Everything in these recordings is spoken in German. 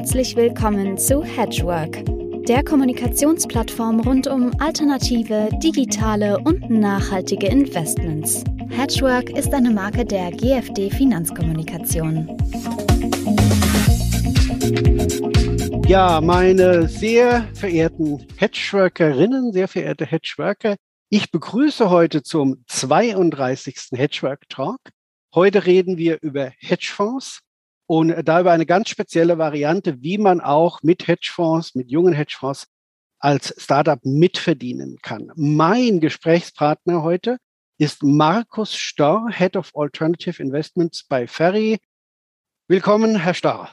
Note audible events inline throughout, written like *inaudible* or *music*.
Herzlich willkommen zu Hedgework, der Kommunikationsplattform rund um alternative, digitale und nachhaltige Investments. Hedgework ist eine Marke der GFD Finanzkommunikation. Ja, meine sehr verehrten Hedgeworkerinnen, sehr verehrte Hedgeworker, ich begrüße heute zum 32. Hedgework Talk. Heute reden wir über Hedgefonds und da über eine ganz spezielle Variante, wie man auch mit Hedgefonds, mit jungen Hedgefonds als Startup mitverdienen kann. Mein Gesprächspartner heute ist Markus Storr, Head of Alternative Investments bei Ferry. Willkommen, Herr Storr.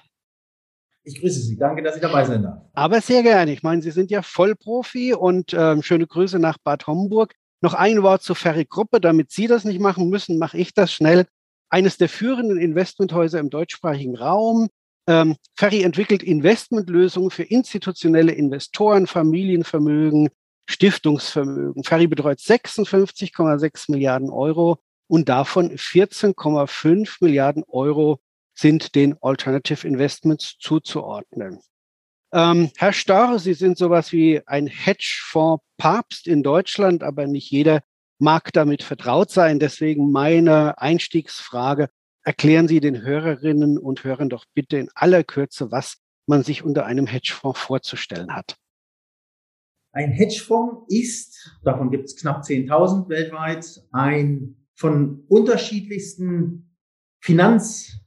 Ich grüße Sie. Danke, dass ich dabei sein darf. Aber sehr gerne. Ich meine, Sie sind ja Vollprofi und ähm, schöne Grüße nach Bad Homburg. Noch ein Wort zur Ferry-Gruppe. Damit Sie das nicht machen müssen, mache ich das schnell. Eines der führenden Investmenthäuser im deutschsprachigen Raum. Ähm, Ferry entwickelt Investmentlösungen für institutionelle Investoren, Familienvermögen, Stiftungsvermögen. Ferry betreut 56,6 Milliarden Euro und davon 14,5 Milliarden Euro sind den Alternative Investments zuzuordnen. Ähm, Herr Starr, Sie sind sowas wie ein Hedgefonds-Papst in Deutschland, aber nicht jeder mag damit vertraut sein. Deswegen meine Einstiegsfrage. Erklären Sie den Hörerinnen und Hörern doch bitte in aller Kürze, was man sich unter einem Hedgefonds vorzustellen hat. Ein Hedgefonds ist, davon gibt es knapp 10.000 weltweit, ein von unterschiedlichsten Finanz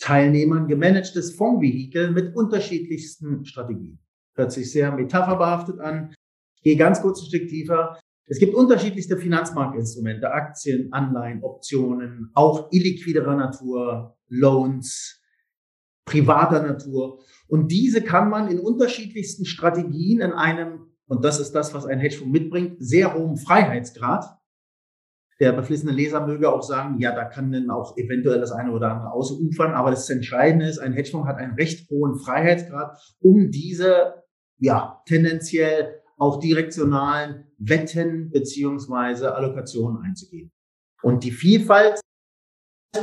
Teilnehmern gemanagtes Fondsvehikel mit unterschiedlichsten Strategien. Hört sich sehr metapherbehaftet an. Gehe ganz kurz ein Stück tiefer. Es gibt unterschiedlichste Finanzmarktinstrumente, Aktien, Anleihen, Optionen, auch illiquiderer Natur, Loans, privater Natur. Und diese kann man in unterschiedlichsten Strategien in einem, und das ist das, was ein Hedgefonds mitbringt, sehr hohen Freiheitsgrad der beflissene Leser möge auch sagen, ja, da kann dann auch eventuell das eine oder andere ausufern, aber das Entscheidende ist, ein Hedgefonds hat einen recht hohen Freiheitsgrad, um diese, ja, tendenziell auch direktionalen Wetten beziehungsweise Allokationen einzugehen. Und die Vielfalt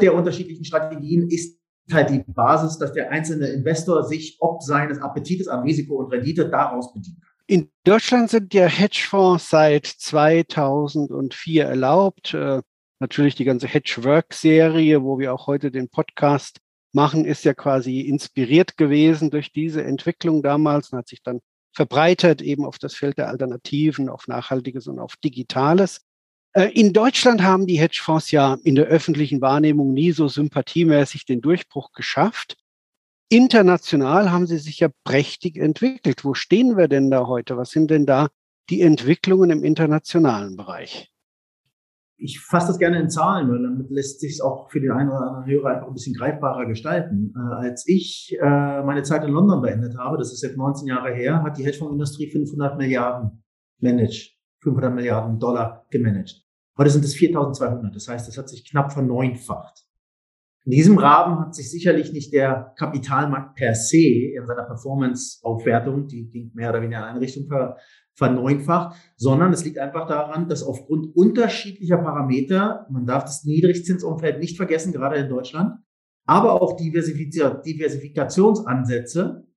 der unterschiedlichen Strategien ist halt die Basis, dass der einzelne Investor sich ob seines Appetites an Risiko und Rendite daraus bedient. In Deutschland sind ja Hedgefonds seit 2004 erlaubt. Äh, natürlich die ganze Hedgework-Serie, wo wir auch heute den Podcast machen, ist ja quasi inspiriert gewesen durch diese Entwicklung damals und hat sich dann verbreitert eben auf das Feld der Alternativen, auf Nachhaltiges und auf Digitales. Äh, in Deutschland haben die Hedgefonds ja in der öffentlichen Wahrnehmung nie so sympathiemäßig den Durchbruch geschafft. International haben sie sich ja prächtig entwickelt. Wo stehen wir denn da heute? Was sind denn da die Entwicklungen im internationalen Bereich? Ich fasse das gerne in Zahlen, weil damit lässt sich es auch für den einen oder anderen Hörer einfach ein bisschen greifbarer gestalten. Äh, als ich äh, meine Zeit in London beendet habe, das ist jetzt 19 Jahre her, hat die Hedgefondsindustrie 500 Milliarden managed, 500 Milliarden Dollar gemanagt. Heute sind es 4.200. Das heißt, es hat sich knapp verneunfacht. In diesem Rahmen hat sich sicherlich nicht der Kapitalmarkt per se in seiner Performance-Aufwertung, die ging mehr oder weniger in eine Richtung ver, verneunfacht, sondern es liegt einfach daran, dass aufgrund unterschiedlicher Parameter, man darf das Niedrigzinsumfeld nicht vergessen, gerade in Deutschland, aber auch Diversifikationsansätze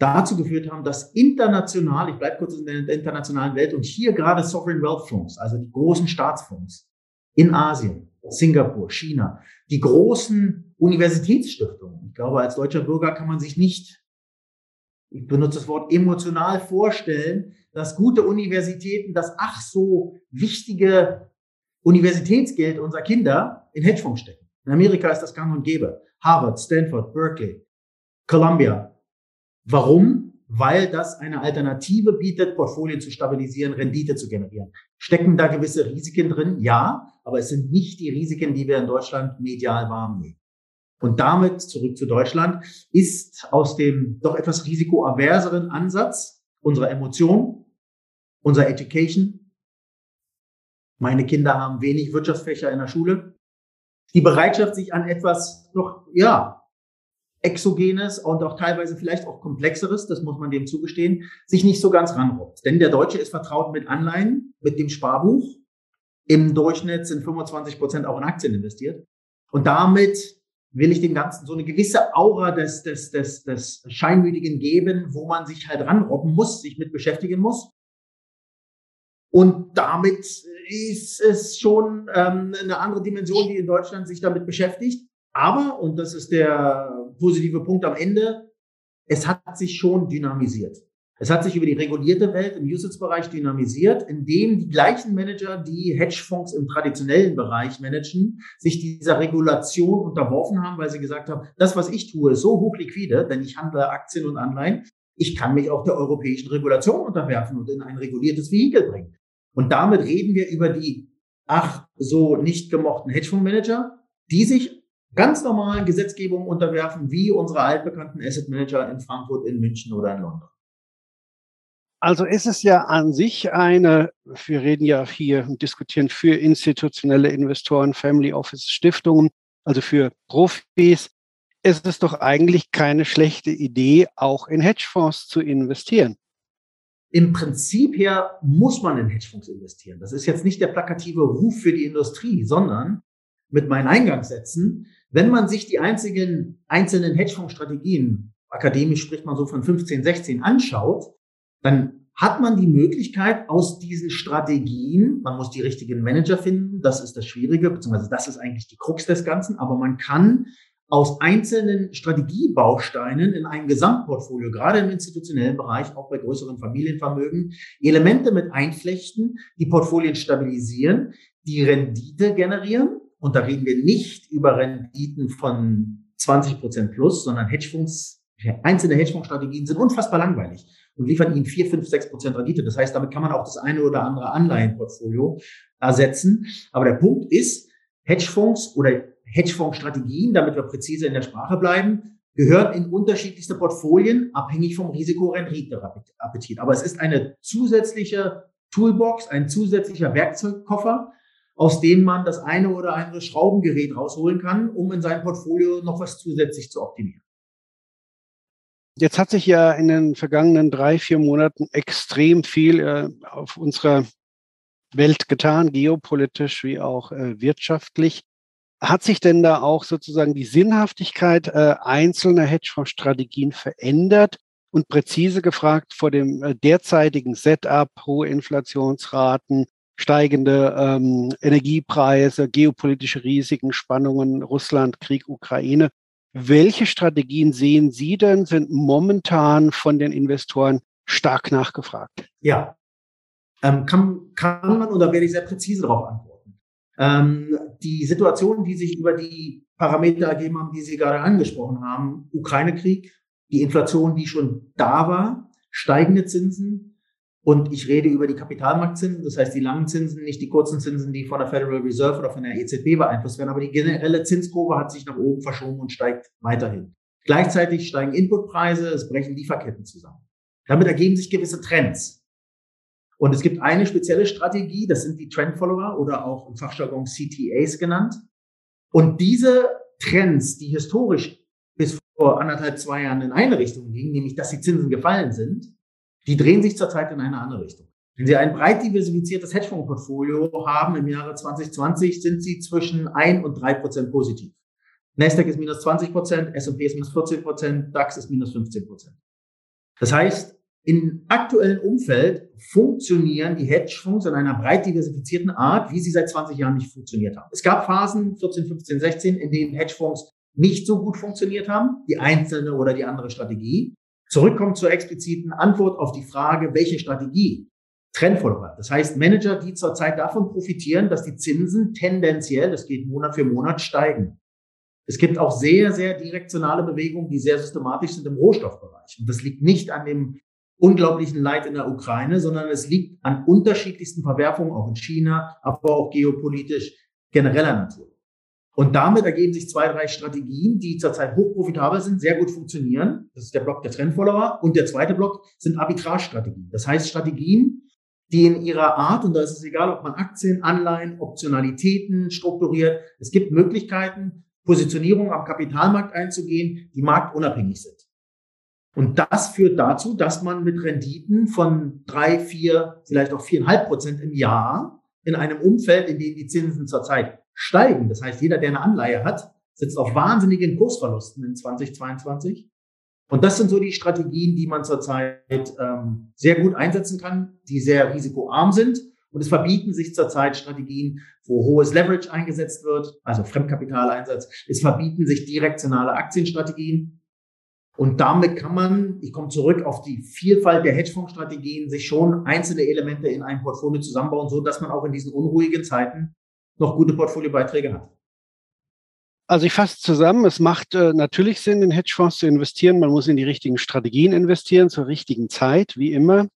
dazu geführt haben, dass international, ich bleibe kurz in der internationalen Welt und hier gerade Sovereign Wealth Fonds, also die großen Staatsfonds in Asien, Singapur, China, die großen Universitätsstiftungen. Ich glaube, als deutscher Bürger kann man sich nicht, ich benutze das Wort emotional vorstellen, dass gute Universitäten das ach so wichtige Universitätsgeld unserer Kinder in Hedgefonds stecken. In Amerika ist das gang und gäbe. Harvard, Stanford, Berkeley, Columbia. Warum? Weil das eine Alternative bietet, Portfolien zu stabilisieren, Rendite zu generieren. Stecken da gewisse Risiken drin? Ja, aber es sind nicht die Risiken, die wir in Deutschland medial wahrnehmen. Und damit, zurück zu Deutschland, ist aus dem doch etwas risikoaverseren Ansatz unserer Emotionen, unserer Education, meine Kinder haben wenig Wirtschaftsfächer in der Schule, die Bereitschaft, sich an etwas noch, ja, Exogenes und auch teilweise vielleicht auch Komplexeres, das muss man dem zugestehen, sich nicht so ganz ranrobbt. Denn der Deutsche ist vertraut mit Anleihen, mit dem Sparbuch. Im Durchschnitt sind 25 Prozent auch in Aktien investiert. Und damit will ich dem Ganzen so eine gewisse Aura des, des, des, des Scheinmütigen geben, wo man sich halt ranrobben muss, sich mit beschäftigen muss. Und damit ist es schon ähm, eine andere Dimension, die in Deutschland sich damit beschäftigt. Aber, und das ist der positive Punkt am Ende, es hat sich schon dynamisiert. Es hat sich über die regulierte Welt im Usage-Bereich dynamisiert, indem die gleichen Manager, die Hedgefonds im traditionellen Bereich managen, sich dieser Regulation unterworfen haben, weil sie gesagt haben, das, was ich tue, ist so hochliquide, denn ich handle Aktien und Anleihen, ich kann mich auch der europäischen Regulation unterwerfen und in ein reguliertes Vehikel bringen. Und damit reden wir über die ach so nicht gemochten Hedgefondsmanager, die sich ganz normalen Gesetzgebungen unterwerfen, wie unsere altbekannten Asset Manager in Frankfurt, in München oder in London. Also ist es ja an sich eine, wir reden ja hier und diskutieren für institutionelle Investoren, Family Office, Stiftungen, also für Profis, ist es doch eigentlich keine schlechte Idee, auch in Hedgefonds zu investieren. Im Prinzip her muss man in Hedgefonds investieren. Das ist jetzt nicht der plakative Ruf für die Industrie, sondern mit meinen Eingangssätzen, wenn man sich die einzigen, einzelnen Hedgefonds-Strategien, akademisch spricht man so von 15, 16, anschaut, dann hat man die Möglichkeit aus diesen Strategien, man muss die richtigen Manager finden, das ist das Schwierige, beziehungsweise das ist eigentlich die Krux des Ganzen, aber man kann aus einzelnen Strategiebausteinen in einem Gesamtportfolio, gerade im institutionellen Bereich, auch bei größeren Familienvermögen, Elemente mit einflechten, die Portfolien stabilisieren, die Rendite generieren. Und da reden wir nicht über Renditen von 20 Prozent plus, sondern Hedgefonds, einzelne Hedgefondsstrategien sind unfassbar langweilig und liefern ihnen vier, fünf, sechs Prozent Rendite. Das heißt, damit kann man auch das eine oder andere Anleihenportfolio ersetzen. Aber der Punkt ist, Hedgefonds oder Hedgefondsstrategien, damit wir präzise in der Sprache bleiben, gehören in unterschiedlichste Portfolien, abhängig vom Risiko-Rendite-Appetit. Aber es ist eine zusätzliche Toolbox, ein zusätzlicher Werkzeugkoffer, aus dem man das eine oder andere Schraubengerät rausholen kann, um in seinem Portfolio noch was zusätzlich zu optimieren. Jetzt hat sich ja in den vergangenen drei, vier Monaten extrem viel äh, auf unserer Welt getan, geopolitisch wie auch äh, wirtschaftlich. Hat sich denn da auch sozusagen die Sinnhaftigkeit äh, einzelner Hedgefonds-Strategien verändert? Und präzise gefragt, vor dem äh, derzeitigen Setup, hohe Inflationsraten, steigende ähm, Energiepreise, geopolitische Risiken, Spannungen, Russland, Krieg, Ukraine, welche Strategien sehen Sie denn, sind momentan von den Investoren stark nachgefragt? Ja, ähm, kann, kann man oder werde ich sehr präzise darauf antworten. Ähm, die Situation, die sich über die Parameter ergeben haben, die Sie gerade angesprochen haben, Ukraine-Krieg, die Inflation, die schon da war, steigende Zinsen, und ich rede über die Kapitalmarktzinsen, das heißt die langen Zinsen, nicht die kurzen Zinsen, die von der Federal Reserve oder von der EZB beeinflusst werden, aber die generelle Zinskurve hat sich nach oben verschoben und steigt weiterhin. Gleichzeitig steigen Inputpreise, es brechen Lieferketten zusammen. Damit ergeben sich gewisse Trends. Und es gibt eine spezielle Strategie, das sind die Trendfollower oder auch im Fachjargon CTAs genannt. Und diese Trends, die historisch bis vor anderthalb, zwei Jahren in eine Richtung gingen, nämlich dass die Zinsen gefallen sind, die drehen sich zurzeit in eine andere Richtung. Wenn Sie ein breit diversifiziertes Hedgefondsportfolio haben im Jahre 2020, sind Sie zwischen ein und drei Prozent positiv. Nasdaq ist minus 20 Prozent, S&P ist minus 14 Prozent, DAX ist minus 15 Prozent. Das heißt, im aktuellen Umfeld funktionieren die Hedgefonds in einer breit diversifizierten Art, wie sie seit 20 Jahren nicht funktioniert haben. Es gab Phasen 14, 15, 16, in denen Hedgefonds nicht so gut funktioniert haben, die einzelne oder die andere Strategie zurückkommt zur expliziten Antwort auf die Frage, welche Strategie Trendfollower. Das heißt, Manager, die zurzeit davon profitieren, dass die Zinsen tendenziell, das geht Monat für Monat, steigen. Es gibt auch sehr, sehr direktionale Bewegungen, die sehr systematisch sind im Rohstoffbereich. Und das liegt nicht an dem unglaublichen Leid in der Ukraine, sondern es liegt an unterschiedlichsten Verwerfungen, auch in China, aber auch geopolitisch genereller Natur. Und damit ergeben sich zwei, drei Strategien, die zurzeit hochprofitabel sind, sehr gut funktionieren. Das ist der Block der Trendfollower. Und der zweite Block sind Arbitrage-Strategien. Das heißt Strategien, die in ihrer Art, und da ist es egal, ob man Aktien, Anleihen, Optionalitäten strukturiert, es gibt Möglichkeiten, Positionierung am Kapitalmarkt einzugehen, die marktunabhängig sind. Und das führt dazu, dass man mit Renditen von drei, vier, vielleicht auch viereinhalb Prozent im Jahr in einem Umfeld, in dem die Zinsen zurzeit steigen. Das heißt, jeder, der eine Anleihe hat, sitzt auf wahnsinnigen Kursverlusten in 2022. Und das sind so die Strategien, die man zurzeit ähm, sehr gut einsetzen kann, die sehr risikoarm sind. Und es verbieten sich zurzeit Strategien, wo hohes Leverage eingesetzt wird, also Fremdkapitaleinsatz. Es verbieten sich direktionale Aktienstrategien. Und damit kann man, ich komme zurück auf die Vielfalt der Hedgefondsstrategien, sich schon einzelne Elemente in ein Portfolio zusammenbauen, so dass man auch in diesen unruhigen Zeiten noch gute Portfoliobeiträge hat. Also ich fasse zusammen, es macht äh, natürlich Sinn, in Hedgefonds zu investieren. Man muss in die richtigen Strategien investieren, zur richtigen Zeit, wie immer.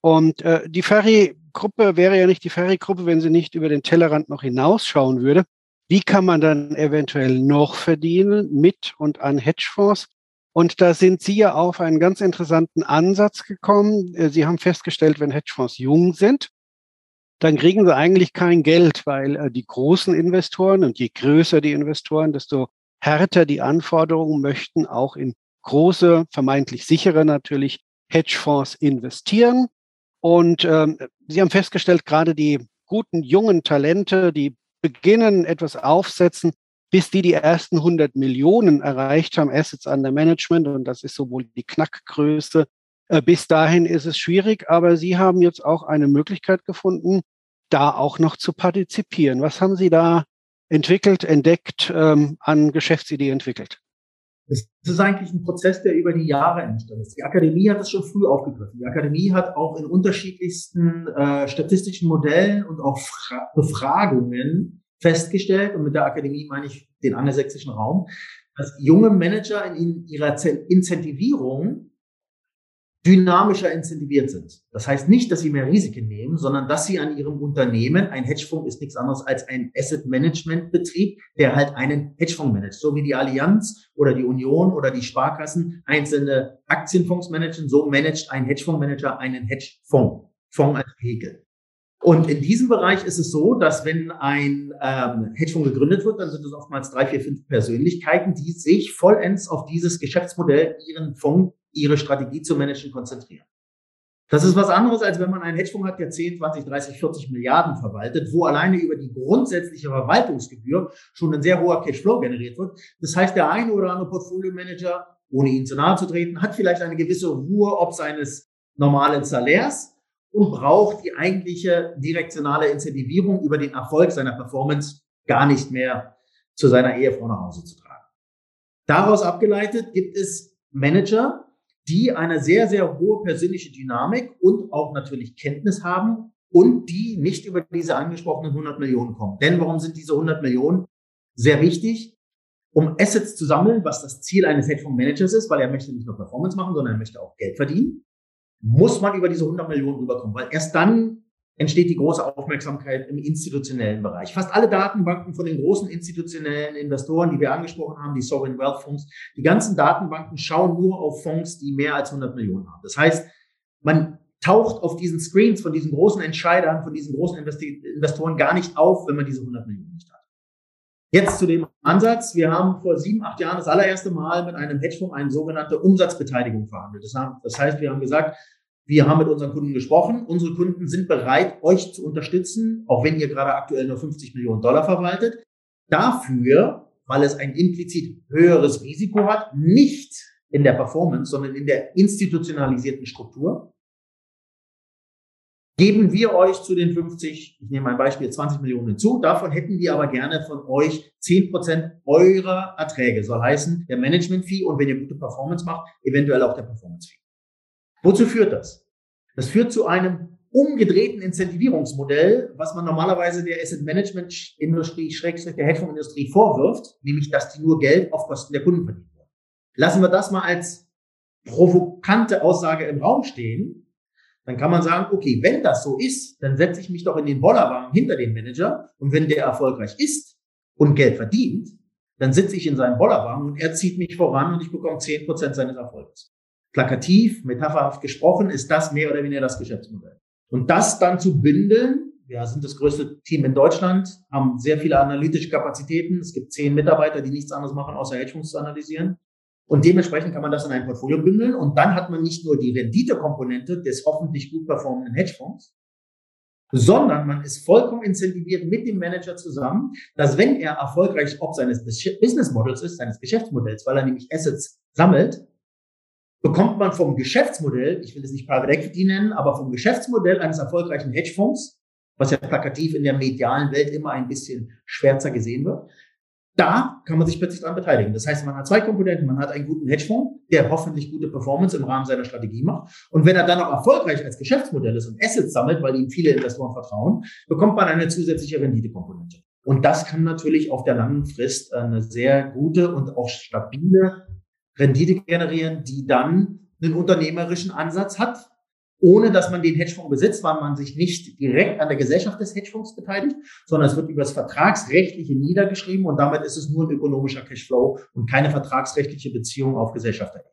Und äh, die Ferry-Gruppe wäre ja nicht die Ferry-Gruppe, wenn sie nicht über den Tellerrand noch hinausschauen würde. Wie kann man dann eventuell noch verdienen mit und an Hedgefonds? Und da sind Sie ja auf einen ganz interessanten Ansatz gekommen. Äh, sie haben festgestellt, wenn Hedgefonds jung sind, dann kriegen sie eigentlich kein Geld, weil äh, die großen Investoren und je größer die Investoren, desto härter die Anforderungen möchten auch in große, vermeintlich sichere natürlich Hedgefonds investieren. Und ähm, Sie haben festgestellt, gerade die guten jungen Talente, die beginnen etwas aufsetzen, bis die die ersten 100 Millionen erreicht haben, Assets under Management, und das ist sowohl die Knackgröße. Äh, bis dahin ist es schwierig, aber Sie haben jetzt auch eine Möglichkeit gefunden, da auch noch zu partizipieren. Was haben Sie da entwickelt, entdeckt, ähm, an Geschäftsidee entwickelt? Das ist eigentlich ein Prozess, der über die Jahre entstanden ist. Die Akademie hat das schon früh aufgegriffen. Die Akademie hat auch in unterschiedlichsten äh, statistischen Modellen und auch Fra Befragungen festgestellt, und mit der Akademie meine ich den angelsächsischen Raum, dass junge Manager in ihrer Incentivierung dynamischer incentiviert sind. Das heißt nicht, dass sie mehr Risiken nehmen, sondern dass sie an ihrem Unternehmen, ein Hedgefonds ist nichts anderes als ein Asset Management Betrieb, der halt einen Hedgefonds managt. So wie die Allianz oder die Union oder die Sparkassen einzelne Aktienfonds managen, so managt ein Hedgefondsmanager einen Hedgefonds, Fonds als Vehikel. Und in diesem Bereich ist es so, dass wenn ein ähm, Hedgefonds gegründet wird, dann sind es oftmals drei, vier, fünf Persönlichkeiten, die sich vollends auf dieses Geschäftsmodell, ihren Fonds ihre Strategie zu managen konzentrieren. Das ist was anderes, als wenn man einen Hedgefonds hat, der 10, 20, 30, 40 Milliarden verwaltet, wo alleine über die grundsätzliche Verwaltungsgebühr schon ein sehr hoher Cashflow generiert wird. Das heißt, der eine oder andere Portfolio-Manager, ohne ihn zu nahe zu treten, hat vielleicht eine gewisse Ruhe ob seines normalen Salärs und braucht die eigentliche direktionale Incentivierung über den Erfolg seiner Performance gar nicht mehr zu seiner Ehefrau nach Hause zu tragen. Daraus abgeleitet gibt es Manager, die eine sehr, sehr hohe persönliche Dynamik und auch natürlich Kenntnis haben und die nicht über diese angesprochenen 100 Millionen kommen. Denn warum sind diese 100 Millionen sehr wichtig? Um Assets zu sammeln, was das Ziel eines Hedgefonds-Managers ist, weil er möchte nicht nur Performance machen, sondern er möchte auch Geld verdienen, muss man über diese 100 Millionen rüberkommen, weil erst dann entsteht die große Aufmerksamkeit im institutionellen Bereich. Fast alle Datenbanken von den großen institutionellen Investoren, die wir angesprochen haben, die Sovereign Wealth Fonds, die ganzen Datenbanken schauen nur auf Fonds, die mehr als 100 Millionen haben. Das heißt, man taucht auf diesen Screens von diesen großen Entscheidern, von diesen großen Investoren gar nicht auf, wenn man diese 100 Millionen nicht hat. Jetzt zu dem Ansatz. Wir haben vor sieben, acht Jahren das allererste Mal mit einem Hedgefonds eine sogenannte Umsatzbeteiligung verhandelt. Das heißt, wir haben gesagt, wir haben mit unseren Kunden gesprochen. Unsere Kunden sind bereit, euch zu unterstützen, auch wenn ihr gerade aktuell nur 50 Millionen Dollar verwaltet. Dafür, weil es ein implizit höheres Risiko hat, nicht in der Performance, sondern in der institutionalisierten Struktur, geben wir euch zu den 50, ich nehme ein Beispiel, 20 Millionen hinzu. Davon hätten wir aber gerne von euch 10 Prozent eurer Erträge. Soll heißen, der Management-Fee und wenn ihr gute Performance macht, eventuell auch der Performance-Fee. Wozu führt das? Das führt zu einem umgedrehten Incentivierungsmodell, was man normalerweise der Asset Management Industrie, Schrägstrich der Hedgefondsindustrie vorwirft, nämlich, dass die nur Geld auf Kosten der Kunden verdienen wollen. Lassen wir das mal als provokante Aussage im Raum stehen, dann kann man sagen, okay, wenn das so ist, dann setze ich mich doch in den Bollerwagen hinter den Manager und wenn der erfolgreich ist und Geld verdient, dann sitze ich in seinem Bollerwagen und er zieht mich voran und ich bekomme zehn Prozent seines Erfolgs plakativ, metapherhaft gesprochen, ist das mehr oder weniger das Geschäftsmodell. Und das dann zu bündeln, wir sind das größte Team in Deutschland, haben sehr viele analytische Kapazitäten. Es gibt zehn Mitarbeiter, die nichts anderes machen, außer Hedgefonds zu analysieren. Und dementsprechend kann man das in ein Portfolio bündeln. Und dann hat man nicht nur die Renditekomponente des hoffentlich gut performenden Hedgefonds, sondern man ist vollkommen incentiviert mit dem Manager zusammen, dass wenn er erfolgreich ob seines Business Models ist, seines Geschäftsmodells, weil er nämlich Assets sammelt, bekommt man vom Geschäftsmodell, ich will es nicht Private Equity nennen, aber vom Geschäftsmodell eines erfolgreichen Hedgefonds, was ja plakativ in der medialen Welt immer ein bisschen schwärzer gesehen wird, da kann man sich plötzlich daran beteiligen. Das heißt, man hat zwei Komponenten. Man hat einen guten Hedgefonds, der hoffentlich gute Performance im Rahmen seiner Strategie macht. Und wenn er dann auch erfolgreich als Geschäftsmodell ist und Assets sammelt, weil ihm viele Investoren vertrauen, bekommt man eine zusätzliche Renditekomponente. Und das kann natürlich auf der langen Frist eine sehr gute und auch stabile Rendite generieren, die dann einen unternehmerischen Ansatz hat, ohne dass man den Hedgefonds besitzt, weil man sich nicht direkt an der Gesellschaft des Hedgefonds beteiligt, sondern es wird über das Vertragsrechtliche niedergeschrieben und damit ist es nur ein ökonomischer Cashflow und keine vertragsrechtliche Beziehung auf Gesellschafterebene.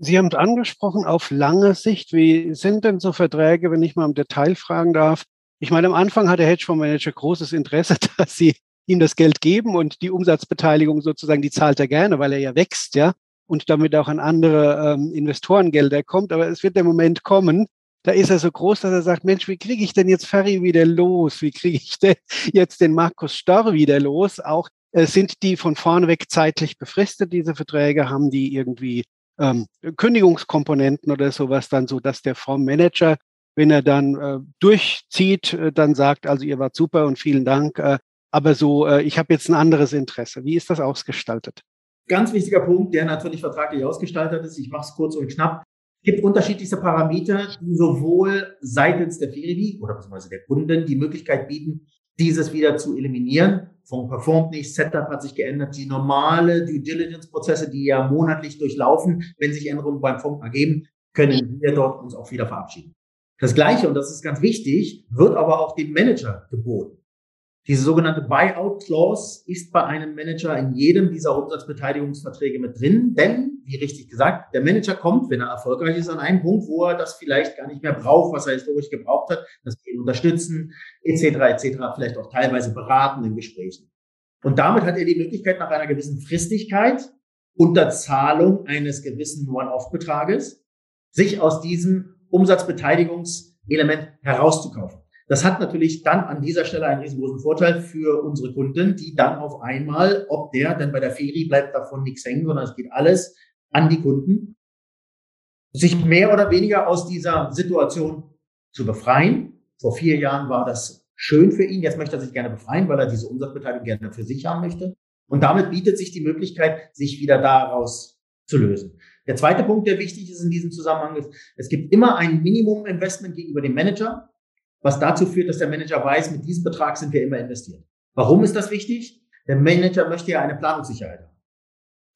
Sie haben es angesprochen, auf lange Sicht. Wie sind denn so Verträge, wenn ich mal im Detail fragen darf? Ich meine, am Anfang hat der Hedgefondsmanager großes Interesse, *laughs* dass Sie ihm das Geld geben und die Umsatzbeteiligung sozusagen, die zahlt er gerne, weil er ja wächst, ja und damit auch an andere ähm, Investorengelder kommt. Aber es wird der Moment kommen, da ist er so groß, dass er sagt, Mensch, wie kriege ich denn jetzt Ferry wieder los? Wie kriege ich denn *laughs* jetzt den Markus Storr wieder los? Auch äh, sind die von vorne weg zeitlich befristet, diese Verträge? Haben die irgendwie ähm, Kündigungskomponenten oder sowas dann so, dass der Fondsmanager, wenn er dann äh, durchzieht, äh, dann sagt, also ihr wart super und vielen Dank, äh, aber so, äh, ich habe jetzt ein anderes Interesse. Wie ist das ausgestaltet? Ganz wichtiger Punkt, der natürlich vertraglich ausgestaltet ist. Ich mache es kurz und knapp. Es gibt unterschiedlichste Parameter, die sowohl seitens der Feribi oder beziehungsweise der Kunden die Möglichkeit bieten, dieses wieder zu eliminieren. Fonds performt nicht, Setup hat sich geändert, die normale Due Diligence-Prozesse, die ja monatlich durchlaufen, wenn sich Änderungen beim Fonds ergeben, können wir dort uns auch wieder verabschieden. Das Gleiche, und das ist ganz wichtig, wird aber auch dem Manager geboten. Diese sogenannte Buyout Clause ist bei einem Manager in jedem dieser Umsatzbeteiligungsverträge mit drin, denn, wie richtig gesagt, der Manager kommt, wenn er erfolgreich ist, an einen Punkt, wo er das vielleicht gar nicht mehr braucht, was er historisch gebraucht hat, das ihn unterstützen, etc., etc., vielleicht auch teilweise beraten in Gesprächen. Und damit hat er die Möglichkeit, nach einer gewissen Fristigkeit unter Zahlung eines gewissen One-Off-Betrages sich aus diesem Umsatzbeteiligungselement herauszukaufen. Das hat natürlich dann an dieser Stelle einen riesengroßen Vorteil für unsere Kunden, die dann auf einmal, ob der, denn bei der Ferie bleibt davon nichts hängen, sondern es geht alles an die Kunden, sich mehr oder weniger aus dieser Situation zu befreien. Vor vier Jahren war das schön für ihn. Jetzt möchte er sich gerne befreien, weil er diese Umsatzbeteiligung gerne für sich haben möchte. Und damit bietet sich die Möglichkeit, sich wieder daraus zu lösen. Der zweite Punkt, der wichtig ist in diesem Zusammenhang, ist, es gibt immer ein Minimum-Investment gegenüber dem Manager was dazu führt, dass der Manager weiß, mit diesem Betrag sind wir immer investiert. Warum ist das wichtig? Der Manager möchte ja eine Planungssicherheit haben.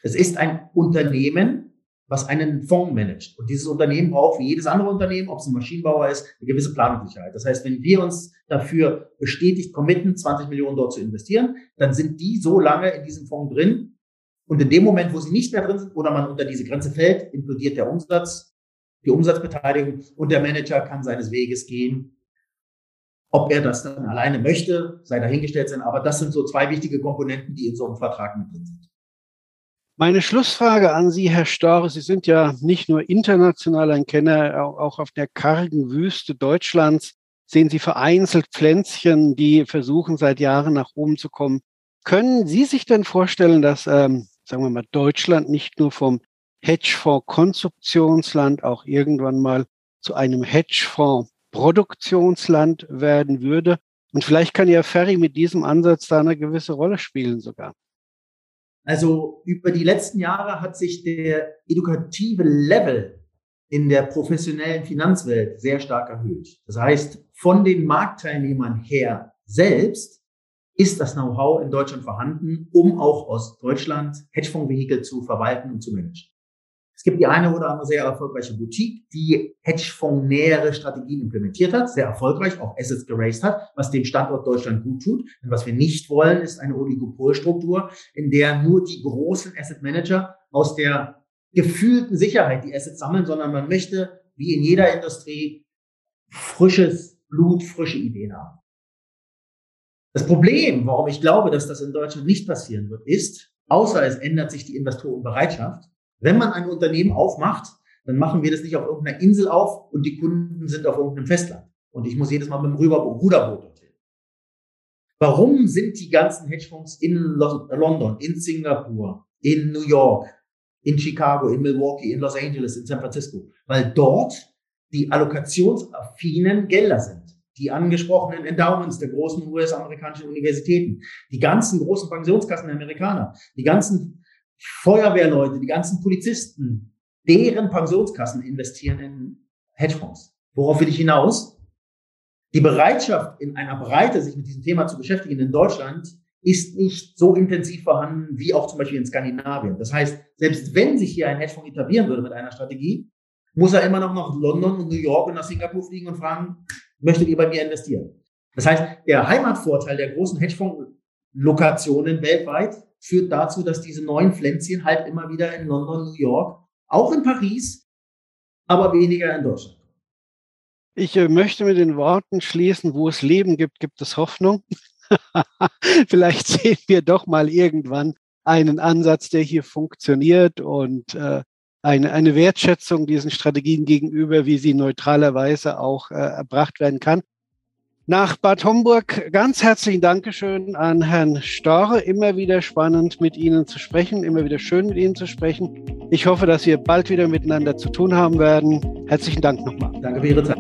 Es ist ein Unternehmen, was einen Fonds managt. Und dieses Unternehmen braucht, wie jedes andere Unternehmen, ob es ein Maschinenbauer ist, eine gewisse Planungssicherheit. Das heißt, wenn wir uns dafür bestätigt committen, 20 Millionen dort zu investieren, dann sind die so lange in diesem Fonds drin. Und in dem Moment, wo sie nicht mehr drin sind oder man unter diese Grenze fällt, implodiert der Umsatz, die Umsatzbeteiligung und der Manager kann seines Weges gehen ob er das dann alleine möchte, sei dahingestellt sein. Aber das sind so zwei wichtige Komponenten, die in so einem Vertrag mit drin sind. Meine Schlussfrage an Sie, Herr Storr. Sie sind ja nicht nur international ein Kenner, auch auf der kargen Wüste Deutschlands sehen Sie vereinzelt Pflänzchen, die versuchen seit Jahren nach oben zu kommen. Können Sie sich denn vorstellen, dass, ähm, sagen wir mal, Deutschland nicht nur vom Hedgefonds-Konstruktionsland auch irgendwann mal zu einem Hedgefonds Produktionsland werden würde. Und vielleicht kann ja Ferry mit diesem Ansatz da eine gewisse Rolle spielen sogar. Also über die letzten Jahre hat sich der edukative Level in der professionellen Finanzwelt sehr stark erhöht. Das heißt, von den Marktteilnehmern her selbst ist das Know-how in Deutschland vorhanden, um auch aus Deutschland Hedgefondsvehikel zu verwalten und zu managen. Es gibt die eine oder andere sehr erfolgreiche Boutique, die Hedgefonds-nähere Strategien implementiert hat, sehr erfolgreich auch Assets geraced hat, was dem Standort Deutschland gut tut. Denn was wir nicht wollen, ist eine Oligopolstruktur, in der nur die großen Asset Manager aus der gefühlten Sicherheit die Assets sammeln, sondern man möchte, wie in jeder Industrie, frisches Blut, frische Ideen haben. Das Problem, warum ich glaube, dass das in Deutschland nicht passieren wird, ist, außer es ändert sich die Investorenbereitschaft, wenn man ein Unternehmen aufmacht, dann machen wir das nicht auf irgendeiner Insel auf und die Kunden sind auf irgendeinem Festland. Und ich muss jedes Mal mit dem Ruderboot dorthin. Warum sind die ganzen Hedgefonds in London, in Singapur, in New York, in Chicago, in Milwaukee, in Los Angeles, in San Francisco? Weil dort die allokationsaffinen Gelder sind. Die angesprochenen Endowments der großen US-amerikanischen Universitäten, die ganzen großen Pensionskassen der Amerikaner, die ganzen Feuerwehrleute, die ganzen Polizisten, deren Pensionskassen investieren in Hedgefonds. Worauf will ich hinaus? Die Bereitschaft in einer Breite, sich mit diesem Thema zu beschäftigen in Deutschland, ist nicht so intensiv vorhanden wie auch zum Beispiel in Skandinavien. Das heißt, selbst wenn sich hier ein Hedgefonds etablieren würde mit einer Strategie, muss er immer noch nach London und New York und nach Singapur fliegen und fragen, möchtet ihr bei mir investieren? Das heißt, der Heimatvorteil der großen Hedgefonds-Lokationen weltweit führt dazu, dass diese neuen Pflänzchen halt immer wieder in London, New York, auch in Paris, aber weniger in Deutschland. Ich äh, möchte mit den Worten schließen, wo es Leben gibt, gibt es Hoffnung. *laughs* Vielleicht sehen wir doch mal irgendwann einen Ansatz, der hier funktioniert und äh, eine, eine Wertschätzung diesen Strategien gegenüber, wie sie neutralerweise auch äh, erbracht werden kann. Nach Bad Homburg ganz herzlichen Dankeschön an Herrn Storre. Immer wieder spannend mit Ihnen zu sprechen, immer wieder schön mit Ihnen zu sprechen. Ich hoffe, dass wir bald wieder miteinander zu tun haben werden. Herzlichen Dank nochmal. Danke für Ihre Zeit.